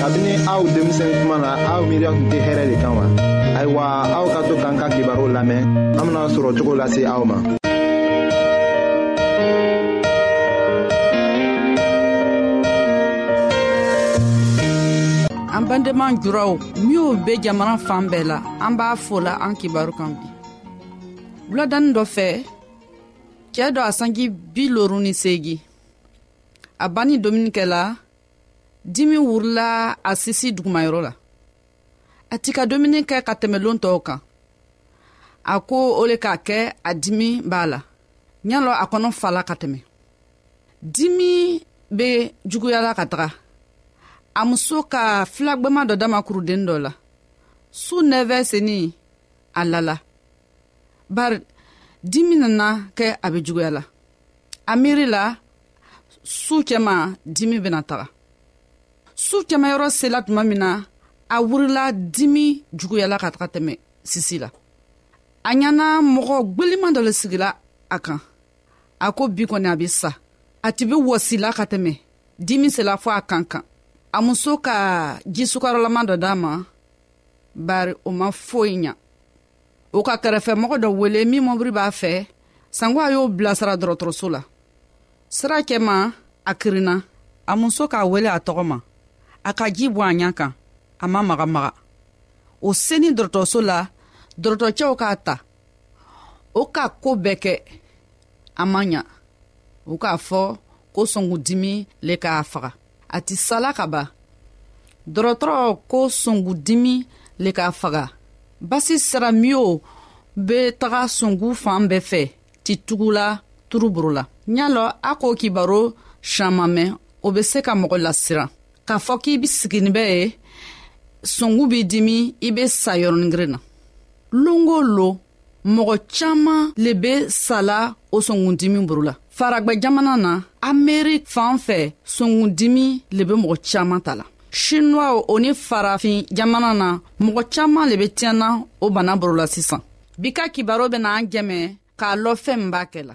kabini aw denmisɛn kuma na aw miiriya tun tɛ hɛrɛ de kan wa ayiwa aw ka to k'an ka kibaru lamɛn an bena sɔrɔ cogo lase aw ma an bandenma juraw minw be jamana fan bɛɛ la an b'a fola an kibaru kan bi wuladanin dɔ fɛ cɛɛ dɔ a sanji bi loru ni seegi a ba ni dumuni kɛla dimi wurila a sisi dugumayɔrɔ la a ti ka dumuni kɛ ka tɛmɛlon tɔw kan a ko o le k'a kɛ a dimi b'a la ɲalɔ a kɔnɔ fala ka tɛmɛ dimi be juguyala ka taga a muso ka filagwɛma dɔ dama kuruden dɔ la su nɛvɛ seni a lala bari dimi nana kɛ a be juguyala a miiri la su cɛma dimi bena taga su cɛmayɔrɔ sela tuma min na a wurila dimi juguyala ka taga tɛmɛ sisi la a ɲana mɔgɔ gweliman dɔ le sigila a kan a ko bi kɔni a be sa a ti be wɔsila ka tɛmɛ dimi sela fɔ a kan kan a muso ka jisukarɔlama dɔ d'a ma bari o ma foyi ɲa o ka kɛrɛfɛmɔgɔ dɔ wele min mɔbiri b'a fɛ sanko a y'o bilasira dɔgɔtɔrɔso la sira cɛma a kirinna a muso k'a wele a tɔgɔ ma a ka ji bɔ a ɲa kan a ma maga maga o seni dɔgɔtɔrɔso la dɔgɔtɔrɔcɛw k'a ta o ka ko bɛɛ kɛ a ma ɲa u k'a fɔ ko sɔngudimi le k'a faga a ti sala ka ban dɔrɔtɔrɔ ko songudimi le k'a faga basi sira miyo be taga songu fan bɛɛ fɛ ti tugula turuburu la y'a lɔ a k'o kibaro saman mɛn o be se ka mɔgɔ lasiran k'a fɔ k'i be sigini bɛ ye songu b'i dimi i be sa yɔrɔningirin na lon o lon mɔgɔ caaman le be sala o sɔngundimi boro la faragwɛ jamana na amerik fan fɛ sɔngundimi le be mɔgɔ caaman ta la shinuwaw o ni farafin jamana na mɔgɔ caaman le be tiɲɛna o bana boro la sisan bi ka kibaro bena an jɛmɛ k'a lɔ fɛn min b'a kɛ la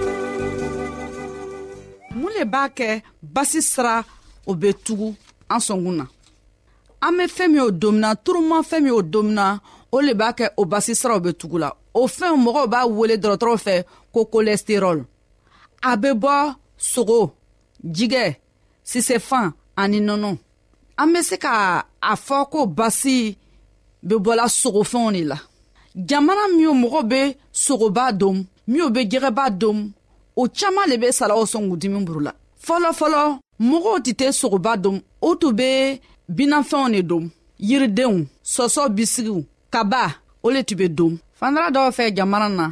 mun le b'a kɛ basi sira o bɛ tugu an sɔnkun na an bɛ fɛn min o domina turuma fɛn min o domina o le b'a kɛ o basi siraw bɛ tugu la o fɛnw mɔgɔw b'a wele dɔgɔtɔrɔw fɛ ko kolɛsterɔl a bɛ bɔ sogo jigɛ sisefan ani nɔnɔ an be se ka a fɔ ko basi be bɔla sogofɛnw de la jamana minw mɔgɔ be sogoba dom minw be jɛgɛba dom o caaman le be salaw sɔn k'u dimi buru la fɔlɔfɔlɔ mɔgɔw tɛ tɛ sogoba dom o tun be binafɛnw de dom yiridenw sɔsɔ bisigiw kaba o le tun be dom fandara dɔw fɛ jamana na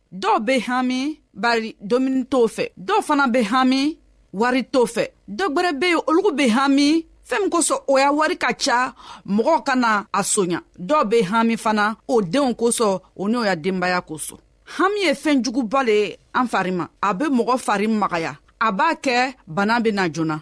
dɔw be hami bari domuni t'o fɛ dɔw fana be hami wari t'o fɛ dɔ gwɛrɛ be yen olugu be hami fɛɛn min kosɔn o y'a wari ka ca mɔgɔw kana a soɲa dɔw be hami fana o denw kosɔn o n'o ya denbaya kosɔn hami ye fɛɛn juguba le ye an fari ma a be mɔgɔ fari magaya a b'a kɛ bana bena joona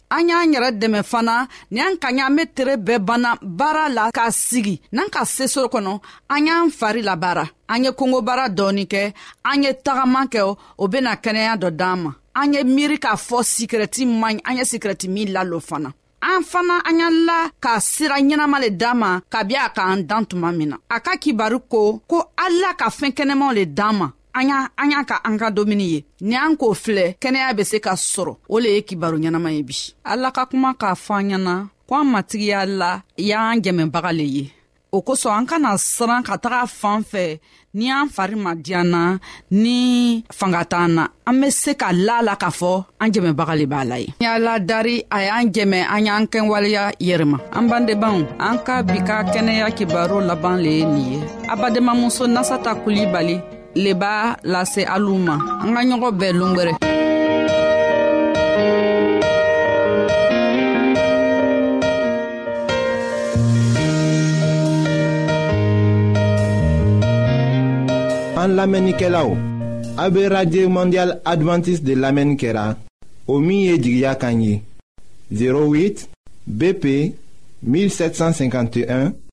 an y'an yɛrɛ dɛmɛ fana ni an ka ɲa an be tere bɛɛ banna baara la k'a sigi n'an ka sesoro kɔnɔ an y'an fari labaara an ye kongobara dɔɔni kɛ an ye tagaman kɛ o bena kɛnɛya dɔ d'an ma an ye miiri k'a fɔ sikirɛti man ɲi an ye sikirɛti min lalo fana an fana an y'an la ka sira ɲɛnama le d'an ma kabi a k'an dan tuma min na a ka kibaru ko ko ala ka fɛɛn kɛnɛmaw le d'an ma an y'a an y'a ka an ka domuni ye ni an k'o filɛ kɛnɛya bɛ se ka sɔrɔ o le ye kibaro ɲɛnama ye bi ala ka kuma k'a fɔ an ɲɛna ko an matigiya la y'an jɛmɛbaga le ye o kosɔn an kana siran ka taga fan fɛ ni an fari ma diyan na ni fanga t'an na an be se ka la la k'a fɔ an jɛmɛbaga le b'a la ye y'a ladari a y'an jɛmɛ an y'an kɛwaleya yɛrɛma an bandebanw an ka bi ka kɛnɛya kibaro laban le ye nin ye a badenmamuso nasata kulibali le b'a lase alu ma an ka ɲɔgɔn bɛɛ longwɛrɛ an lamɛnnikɛlaw a be radio mondial adventiste de lamɛnni kɛra o min ye jigiya kan ye 08 bp 1751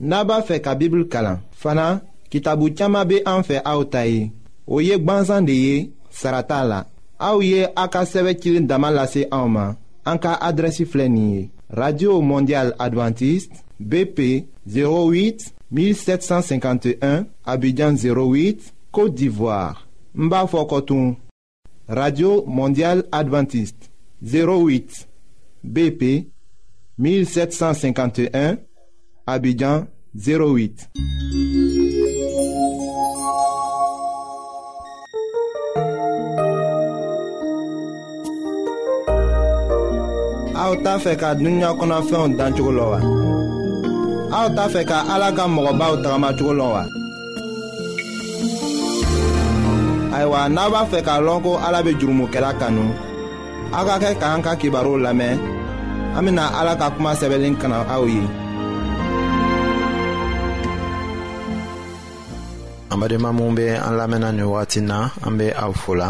n'a b'a fɛ ka bibulu kalan fana kitabu caman bɛ an fɛ aw ta ye o ye gbansan de ye sara t'a la aw ye a ka sɛbɛn cilen dama lase anw ma an ka adrɛsi filɛ nin ye radio mondial adventiste bp 08 1751 abidjan 08 côte d'ivoire n b'a fɔ kɔtun Radio Mondiale Adventiste 08 BP 1751 Abidjan 08. aw t'a fɛ ka dunuya kɔnɔfɛnw dan cogo la wa aw t'a fɛ ka ala ka mɔgɔbaw tagamacogo la wa ayiwa n'a b'a fɛ k'a lɔn ko ala bɛ jurumokɛla kanu aw ka kɛ k'an ka kibaruw lamɛn an bɛna ala ka kuma sɛbɛnlen kana aw ye. an badenma minnu bɛ an lamɛnna nin wagati na an bɛ aw fo la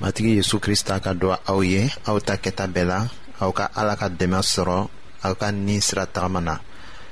matigi yesu krista ka dɔn aw ye aw ta kɛta bɛɛ la aw ka ala ka dɛmɛ sɔrɔ aw ka ni sira tagama na.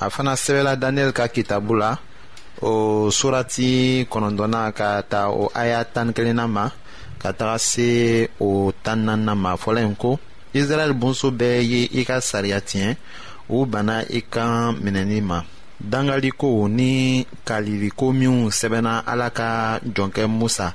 a fana sɛbɛla daniyɛli ka kitabu la o surati kɔnɔntɔnna ka ta o aya tan kelenna ma ka taga se o tan nanna ma fɔlɔ in ko israɛl bonso bɛɛ ye i ka sariya tiɲɛ u bana i kan minɛni ma dangaliko ni kaliliko minw sɛbɛnna ala ka jɔnkɛ musa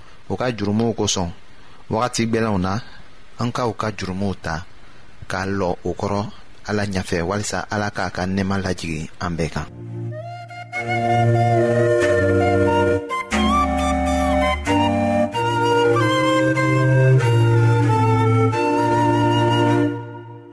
u ka jurumuw kosɔn wagati gbɛlɛnw na an ka u ka jurumuw ta k'a lɔ u kɔrɔ ala ɲafɛ walisa ala k'a ka nɛɛma lajigin an bɛɛ kan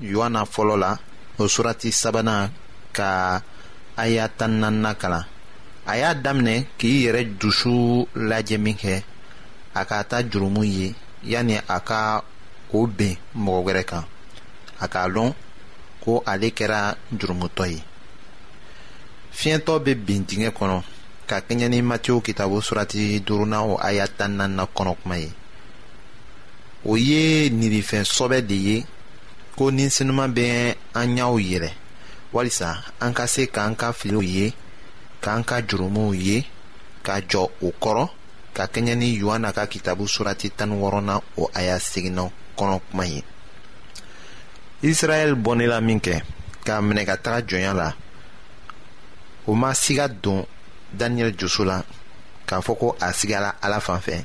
yohana fɔlɔ la o surati sabanan ka aya tan nanna kalan a y'a daminɛ k'i yɛrɛ dusu lajɛ min kɛ a ka ta jurumu ye yanni a ka o ben mɔgɔ wɛrɛ kan a k'a lɔn ko ale kɛra jurumutɔ ye fiɲɛtɔ bɛ bin dingɛ kɔnɔ ka kɛɲɛ ni matiw kitabu surati duurunan o aya tan nanna kɔnɔ kuma ye o ye nirifɛn sɔbɛ de ye ko ni sinima bɛ an ɲɛw yɛlɛ walisa an ka se k'an ka filiw ye k'an ka jurumuw ye ka jɔ o kɔrɔ ka kɛɲɛ ni yohana ka kitabu surati tan ni wɔɔrɔnan o aya seginna kɔnɔ kuma ye israɛl bɔnɛla min kɛ k'a minɛ ka taga jɔnya la o ma siga don daniyɛli joso la k'a fɔ ko a sigara ala fan fɛ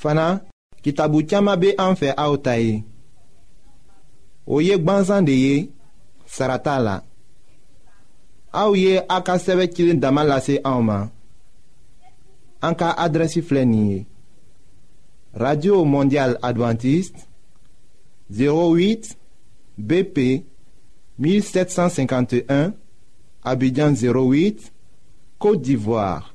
fana kitabu caman bɛ an fɛ aw ta ye o ye gbansan de ye sara t'a la aw ye a ka sɛbɛn cilen dama lase anw ma an ka adrɛsi filɛ nin ye radio mondial adventiste 08 BP 1751 Abidjan 08 Côte d'Ivoire